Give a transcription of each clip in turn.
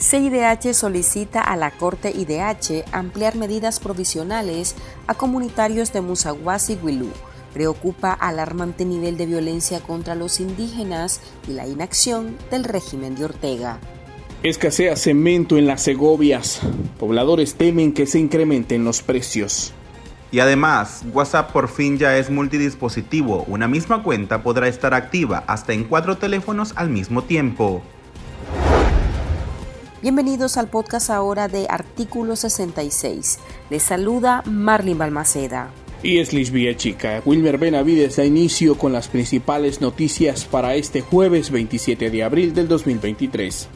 CIDH solicita a la Corte IDH ampliar medidas provisionales a comunitarios de Musaguas y Huilú. Preocupa alarmante nivel de violencia contra los indígenas y la inacción del régimen de Ortega. Escasea cemento en las Segovias. Pobladores temen que se incrementen los precios. Y además, WhatsApp por fin ya es multidispositivo. Una misma cuenta podrá estar activa hasta en cuatro teléfonos al mismo tiempo. Bienvenidos al podcast ahora de Artículo 66. Les saluda Marlin Balmaceda. Y es Lisbia Chica. Wilmer Benavides da inicio con las principales noticias para este jueves 27 de abril del 2023.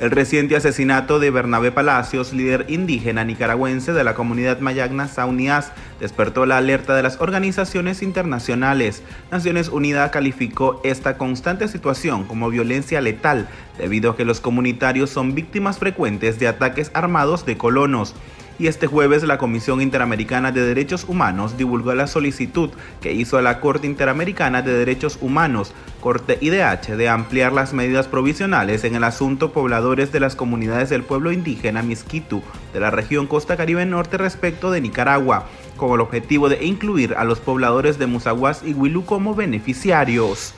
El reciente asesinato de Bernabé Palacios, líder indígena nicaragüense de la comunidad mayagna Saunias, despertó la alerta de las organizaciones internacionales. Naciones Unidas calificó esta constante situación como violencia letal, debido a que los comunitarios son víctimas frecuentes de ataques armados de colonos y este jueves la Comisión Interamericana de Derechos Humanos divulgó la solicitud que hizo la Corte Interamericana de Derechos Humanos, Corte IDH, de ampliar las medidas provisionales en el asunto pobladores de las comunidades del pueblo indígena Misquitu de la región Costa Caribe Norte respecto de Nicaragua, con el objetivo de incluir a los pobladores de Musaguas y Huilú como beneficiarios.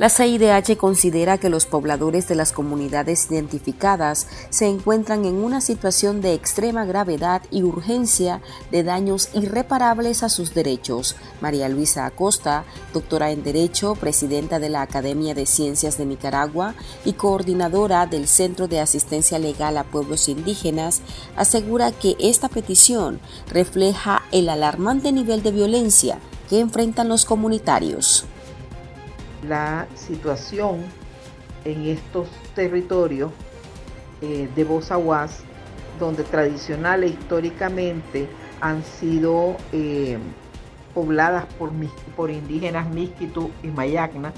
La CIDH considera que los pobladores de las comunidades identificadas se encuentran en una situación de extrema gravedad y urgencia de daños irreparables a sus derechos. María Luisa Acosta, doctora en Derecho, presidenta de la Academia de Ciencias de Nicaragua y coordinadora del Centro de Asistencia Legal a Pueblos Indígenas, asegura que esta petición refleja el alarmante nivel de violencia que enfrentan los comunitarios la situación en estos territorios eh, de Bozaguas, donde tradicional e históricamente han sido eh, pobladas por, por indígenas Miskitu y Mayagna,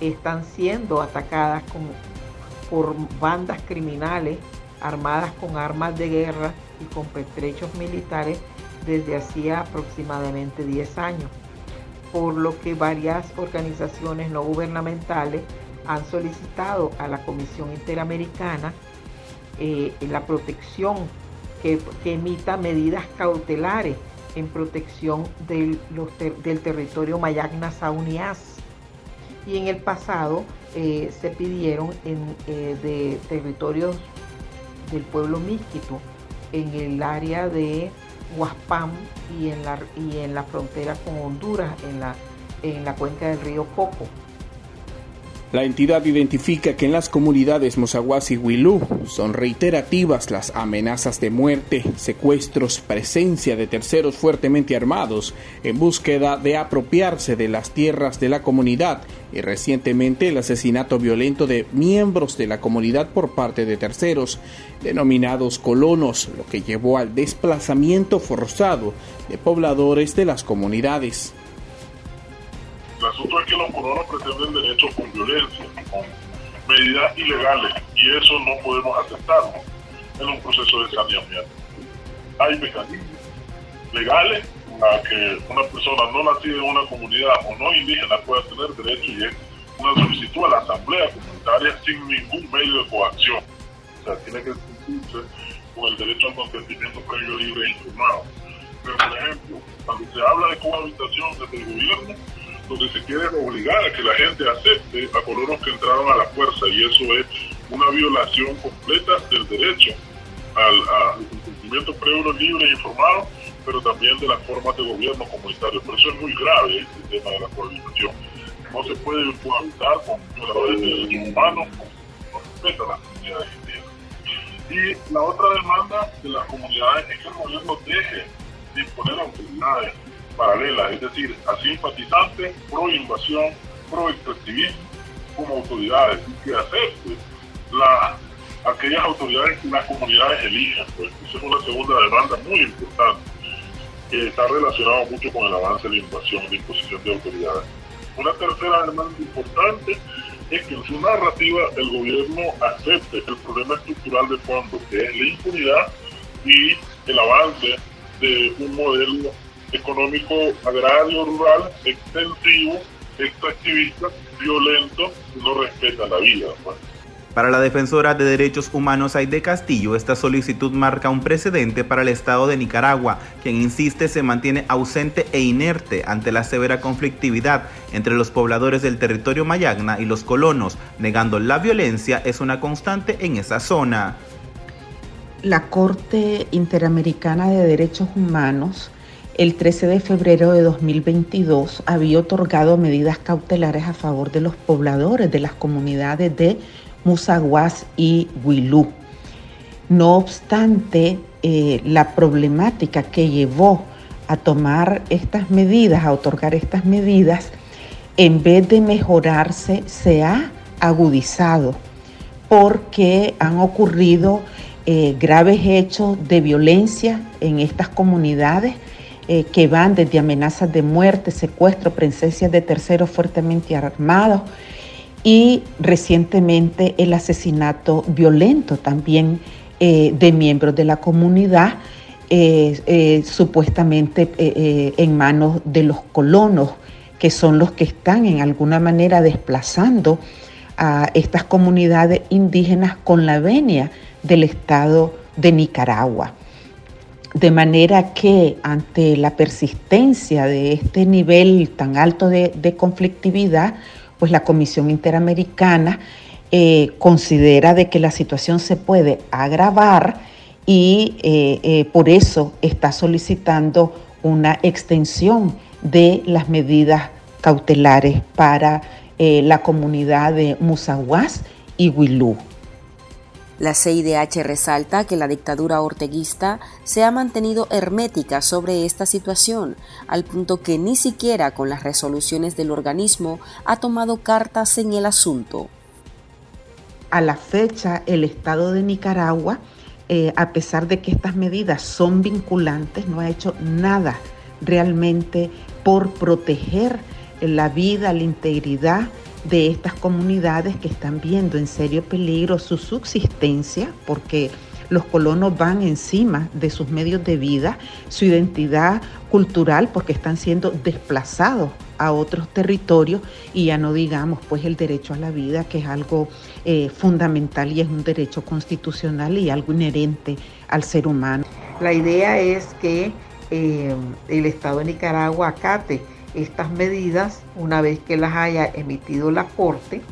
están siendo atacadas por bandas criminales armadas con armas de guerra y con pertrechos militares desde hacía aproximadamente 10 años por lo que varias organizaciones no gubernamentales han solicitado a la Comisión Interamericana eh, la protección, que, emita medidas cautelares en protección del, del territorio Mayagna Saunias. Y en el pasado eh, se pidieron en, eh, de territorios del pueblo Miskitu en el área de Huaspam y en la, y en la frontera con Honduras, en la, en la cuenca del río Coco. La entidad identifica que en las comunidades Mozaguas y Huilú son reiterativas las amenazas de muerte, secuestros, presencia de terceros fuertemente armados en búsqueda de apropiarse de las tierras de la comunidad y recientemente el asesinato violento de miembros de la comunidad por parte de terceros, denominados colonos, lo que llevó al desplazamiento forzado de pobladores de las comunidades. El asunto es que con violencia, con medidas ilegales, y eso no podemos aceptarlo en un proceso de saneamiento. Hay mecanismos legales a que una persona no nacida en una comunidad o no indígena pueda tener derecho y es una solicitud a la asamblea comunitaria sin ningún medio de coacción. O sea, tiene que cumplirse con el derecho al consentimiento previo, libre e informado. Pero, por ejemplo, cuando se habla de cohabitación desde el gobierno, donde se quiere obligar a que la gente acepte a colonos que entraron a la fuerza y eso es una violación completa del derecho al, consentimiento previo, libre e informado, pero también de las formas de gobierno comunitario. Por eso es muy grave este tema de la cohabitación. No se puede cohabitar con violadores de derechos humanos, no respeta las comunidades indígenas. Y la otra demanda de las comunidades es que el gobierno deje de imponer autoridades paralelas, es decir, a simpatizantes pro invasión, pro extractivismo como autoridades y que acepte la, aquellas autoridades que las comunidades elijan. Pues. Esa es una segunda demanda muy importante que está relacionada mucho con el avance de la invasión, de imposición de autoridades. Una tercera demanda importante es que en su narrativa el gobierno acepte el problema estructural de fondo, que es la impunidad y el avance de un modelo económico agrario rural extensivo este activista violento no respeta la vida. Pues. Para la defensora de derechos humanos Aide Castillo, esta solicitud marca un precedente para el Estado de Nicaragua, quien insiste se mantiene ausente e inerte ante la severa conflictividad entre los pobladores del territorio Mayagna y los colonos, negando la violencia es una constante en esa zona. La Corte Interamericana de Derechos Humanos el 13 de febrero de 2022 había otorgado medidas cautelares a favor de los pobladores de las comunidades de Musaguas y Huilú. No obstante, eh, la problemática que llevó a tomar estas medidas, a otorgar estas medidas, en vez de mejorarse, se ha agudizado porque han ocurrido eh, graves hechos de violencia en estas comunidades eh, que van desde amenazas de muerte, secuestro, presencia de terceros fuertemente armados, y recientemente el asesinato violento también eh, de miembros de la comunidad, eh, supuestamente en manos de los colonos, que son los que están en alguna manera desplazando a estas comunidades indígenas con la venia del Estado de Nicaragua. De manera que ante la persistencia de este nivel tan alto de conflictividad, pues la Comisión Interamericana eh, considera de que la situación se puede agravar y eh, eh, por eso está solicitando una extensión de las medidas cautelares para la comunidad de Musaguas y Huilú. La CIDH resalta que la dictadura orteguista se ha mantenido hermética sobre esta situación, al punto que ni siquiera con las resoluciones del organismo ha tomado cartas en el asunto. A la fecha, el Estado de Nicaragua, eh, a pesar de que estas medidas son vinculantes, no ha hecho nada realmente por proteger la vida, la integridad de estas comunidades que están viendo en serio peligro su subsistencia porque los colonos van encima de sus medios de vida, su identidad cultural porque están siendo desplazados a otros territorios y ya no digamos pues el derecho a la vida que es algo eh, fundamental y es un derecho constitucional y algo inherente al ser humano. La idea es que eh, el Estado de Nicaragua acate estas medidas una vez que las haya emitido la Corte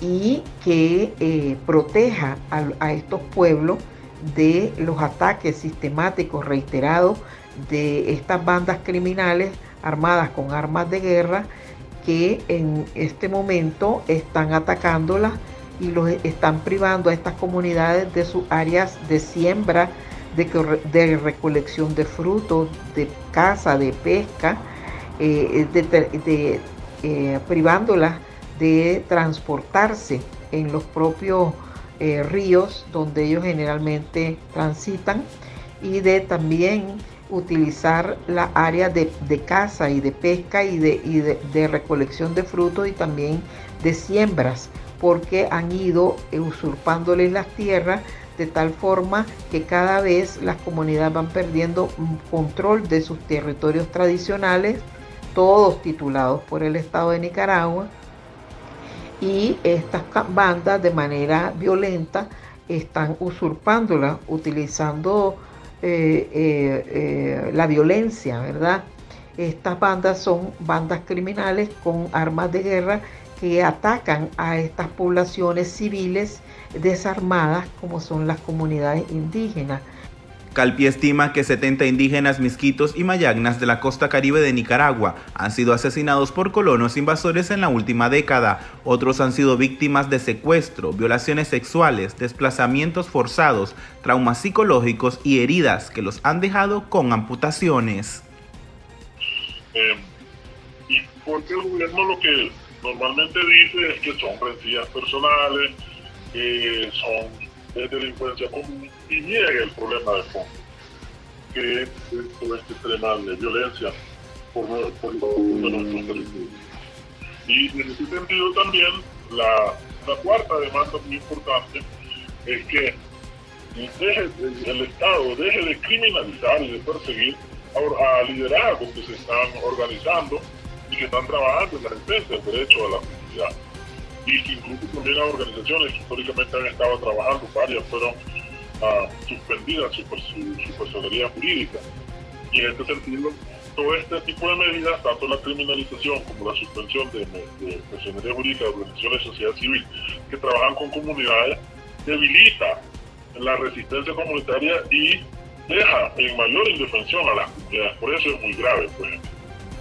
y que eh, proteja a, estos pueblos de los ataques sistemáticos reiterados de estas bandas criminales armadas con armas de guerra que en este momento están atacándolas y los están privando a estas comunidades de sus áreas de siembra, de, de recolección de frutos, de caza, de pesca, eh, de, eh, privándolas de transportarse en los propios eh, ríos donde ellos generalmente transitan y de también utilizar la área de, caza y de pesca y, de, de, recolección de frutos y también de siembras porque han ido usurpándoles las tierras de tal forma que cada vez las comunidades van perdiendo control de sus territorios tradicionales todos titulados por el Estado de Nicaragua, y estas bandas de manera violenta están usurpándola, utilizando eh, eh, eh, la violencia, ¿verdad? Estas bandas son bandas criminales con armas de guerra que atacan a estas poblaciones civiles desarmadas como son las comunidades indígenas. Calpi estima que 70 indígenas misquitos y mayagnas de la costa caribe de Nicaragua han sido asesinados por colonos invasores en la última década. Otros han sido víctimas de secuestro, violaciones sexuales, desplazamientos forzados, traumas psicológicos y heridas que los han dejado con amputaciones. Eh, y porque el gobierno lo que normalmente dice es que son rencillas personales, que son de delincuencia común y niega el problema de fondo, que es todo este tema de violencia por, por, nuestros territorios. Y en ese sentido también la, la cuarta demanda muy importante es que deje, el Estado deje de criminalizar y de perseguir a, a liderazgos que se están organizando y que están trabajando en la defensa del derecho a la comunidad. Y que incluso también a organizaciones que históricamente han estado trabajando, varias fueron uh, suspendidas su, su, su personería jurídica. Y en este sentido, todo este tipo de medidas, tanto la criminalización como la suspensión de, de jurídica de organizaciones de sociedad civil que trabajan con comunidades, debilita la resistencia comunitaria y deja en mayor indefensión a las comunidades. Por eso es muy grave, pues.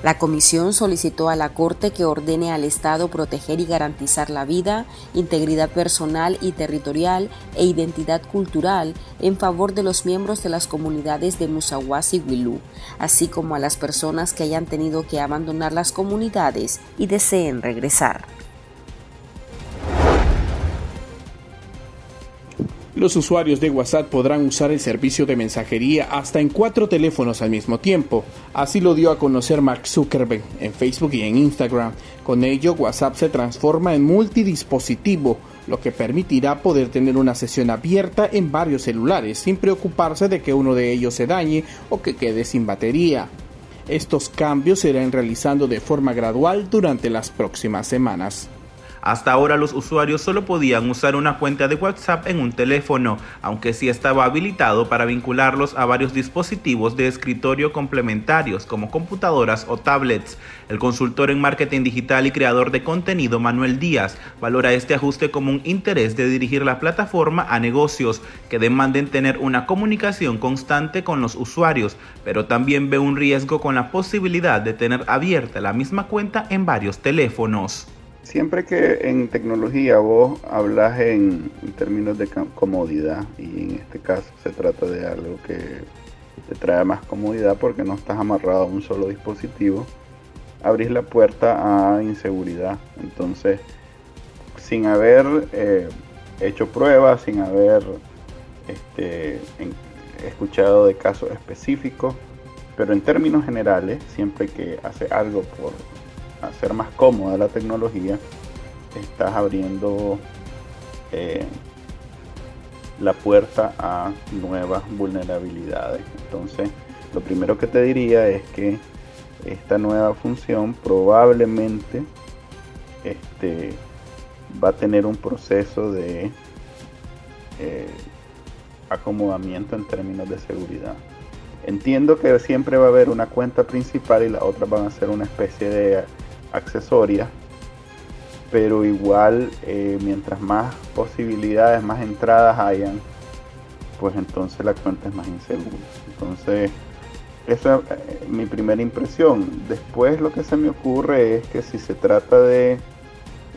La comisión solicitó a la Corte que ordene al Estado proteger y garantizar la vida, integridad personal y territorial e identidad cultural en favor de los miembros de las comunidades de Musawas y Wilú, así como a las personas que hayan tenido que abandonar las comunidades y deseen regresar. Los usuarios de WhatsApp podrán usar el servicio de mensajería hasta en cuatro teléfonos al mismo tiempo. Así lo dio a conocer Mark Zuckerberg en Facebook y en Instagram. Con ello, WhatsApp se transforma en multidispositivo, lo que permitirá poder tener una sesión abierta en varios celulares sin preocuparse de que uno de ellos se dañe o que quede sin batería. Estos cambios se irán realizando de forma gradual durante las próximas semanas. Hasta ahora los usuarios solo podían usar una cuenta de WhatsApp en un teléfono, aunque sí estaba habilitado para vincularlos a varios dispositivos de escritorio complementarios como computadoras o tablets. El consultor en marketing digital y creador de contenido Manuel Díaz valora este ajuste como un interés de dirigir la plataforma a negocios que demanden tener una comunicación constante con los usuarios, pero también ve un riesgo con la posibilidad de tener abierta la misma cuenta en varios teléfonos. Siempre que en tecnología vos hablas en, términos de comodidad y en este caso se trata de algo que te trae más comodidad porque no estás amarrado a un solo dispositivo, abrís la puerta a inseguridad. Entonces, sin haber eh, hecho pruebas, sin haber este, escuchado de casos específicos, pero en términos generales, siempre que hace algo por hacer más cómoda la tecnología, estás abriendo eh, la puerta a nuevas vulnerabilidades. Entonces, lo primero que te diría es que esta nueva función probablemente este, va a tener un proceso de eh, acomodamiento en términos de seguridad. Entiendo que siempre va a haber una cuenta principal y la otra van a ser una especie de accesoria, pero igual eh, mientras más posibilidades, más entradas hayan, pues entonces la cuenta es más insegura. Entonces, esa es eh, mi primera impresión. Después lo que se me ocurre es que si se trata de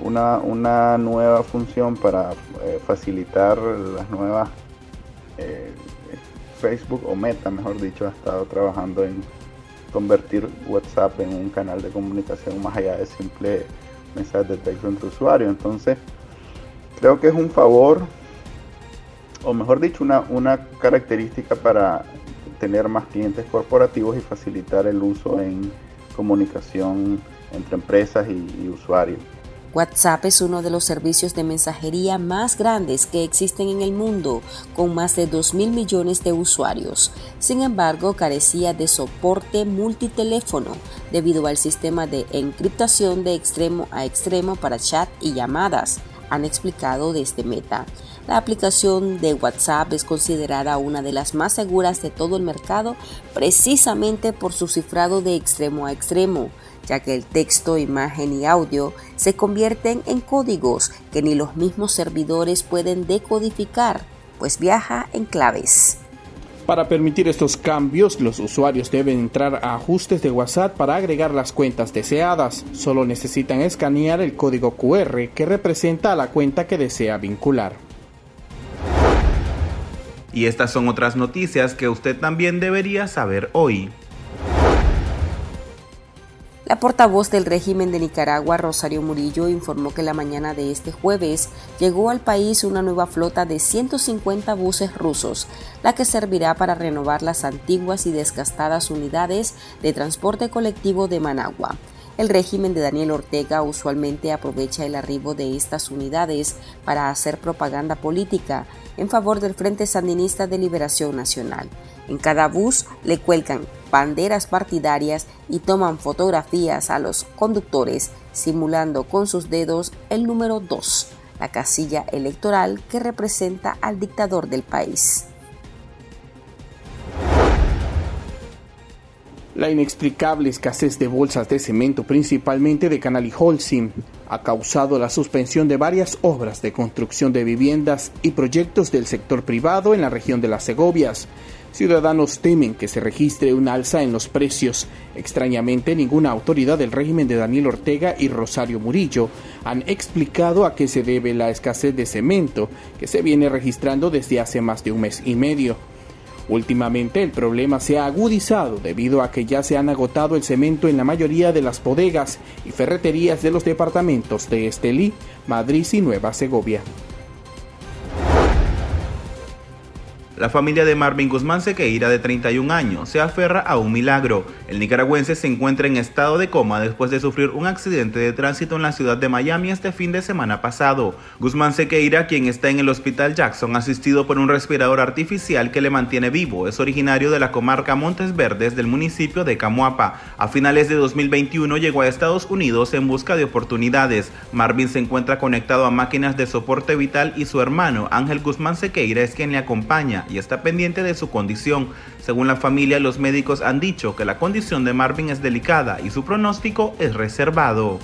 una, una nueva función para eh, facilitar las nuevas Facebook o Meta, mejor dicho, ha estado trabajando en convertir WhatsApp en un canal de comunicación más allá de simple mensaje de texto entre usuario. Entonces, creo que es un favor, o mejor dicho, una, una característica para tener más clientes corporativos y facilitar el uso en comunicación entre empresas y usuarios. WhatsApp es uno de los servicios de mensajería más grandes que existen en el mundo, con más de 2 mil millones de usuarios. Sin embargo, carecía de soporte multiteléfono debido al sistema de encriptación de extremo a extremo para chat y llamadas, han explicado desde Meta. La aplicación de WhatsApp es considerada una de las más seguras de todo el mercado precisamente por su cifrado de extremo a extremo ya que el texto, imagen y audio se convierten en códigos que ni los mismos servidores pueden decodificar, pues viaja en claves. Para permitir estos cambios, los usuarios deben entrar a ajustes de WhatsApp para agregar las cuentas deseadas. Solo necesitan escanear el código QR que representa a la cuenta que desea vincular. Y estas son otras noticias que usted también debería saber hoy. La portavoz del régimen de Nicaragua, Rosario Murillo, informó que la mañana de este jueves llegó al país una nueva flota de 150 buses rusos, la que servirá para renovar las antiguas y desgastadas unidades de transporte colectivo de Managua. El régimen de Daniel Ortega usualmente aprovecha el arribo de estas unidades para hacer propaganda política en favor del Frente Sandinista de Liberación Nacional. En cada bus le cuelgan banderas partidarias y toman fotografías a los conductores simulando con sus dedos el número 2, la casilla electoral que representa al dictador del país. La inexplicable escasez de bolsas de cemento, principalmente de Canal y Holcim, ha causado la suspensión de varias obras de construcción de viviendas y proyectos del sector privado en la región de las Segovias. Ciudadanos temen que se registre un alza en los precios. Extrañamente, ninguna autoridad del régimen de Daniel Ortega y Rosario Murillo han explicado a qué se debe la escasez de cemento que se viene registrando desde hace más de un mes y medio. Últimamente el problema se ha agudizado debido a que ya se han agotado el cemento en la mayoría de las bodegas y ferreterías de los departamentos de Estelí, Madrid y Nueva Segovia. La familia de Marvin Guzmán Sequeira, de 31 años, se aferra a un milagro. El nicaragüense se encuentra en estado de coma después de sufrir un accidente de tránsito en la ciudad de Miami este fin de semana pasado. Guzmán Sequeira, quien está en el hospital Jackson, asistido por un respirador artificial que le mantiene vivo, es originario de la comarca Montes Verdes del municipio de Camuapa. A finales de 2021 llegó a Estados Unidos en busca de oportunidades. Marvin se encuentra conectado a máquinas de soporte vital y su hermano Ángel Guzmán Sequeira es quien le acompaña y está pendiente de su condición. Según la familia, los médicos han dicho que la condición de Marvin es delicada y su pronóstico es reservado.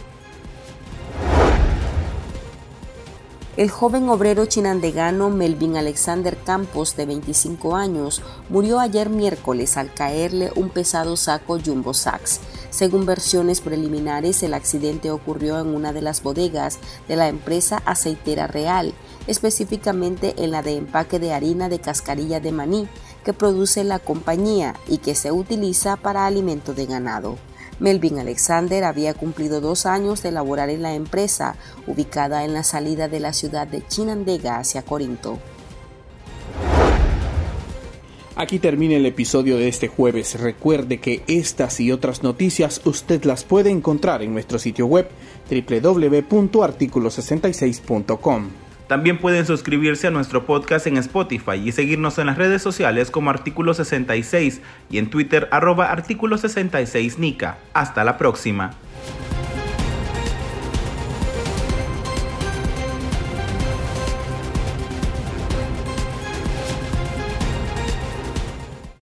El joven obrero chinandegano Melvin Alexander Campos, de 25 años, murió ayer miércoles al caerle un pesado saco Jumbo Sachs. Según versiones preliminares, el accidente ocurrió en una de las bodegas de la empresa aceitera real, específicamente en la de empaque de harina de cascarilla de maní que produce la compañía y que se utiliza para alimento de ganado. Melvin Alexander había cumplido dos años de laborar en la empresa, ubicada en la salida de la ciudad de Chinandega hacia Corinto. Aquí termina el episodio de este jueves. Recuerde que estas y otras noticias usted las puede encontrar en nuestro sitio web www.articulo66.com. También pueden suscribirse a nuestro podcast en Spotify y seguirnos en las redes sociales como Artículo 66 y en Twitter arroba Artículo 66 Nica. Hasta la próxima.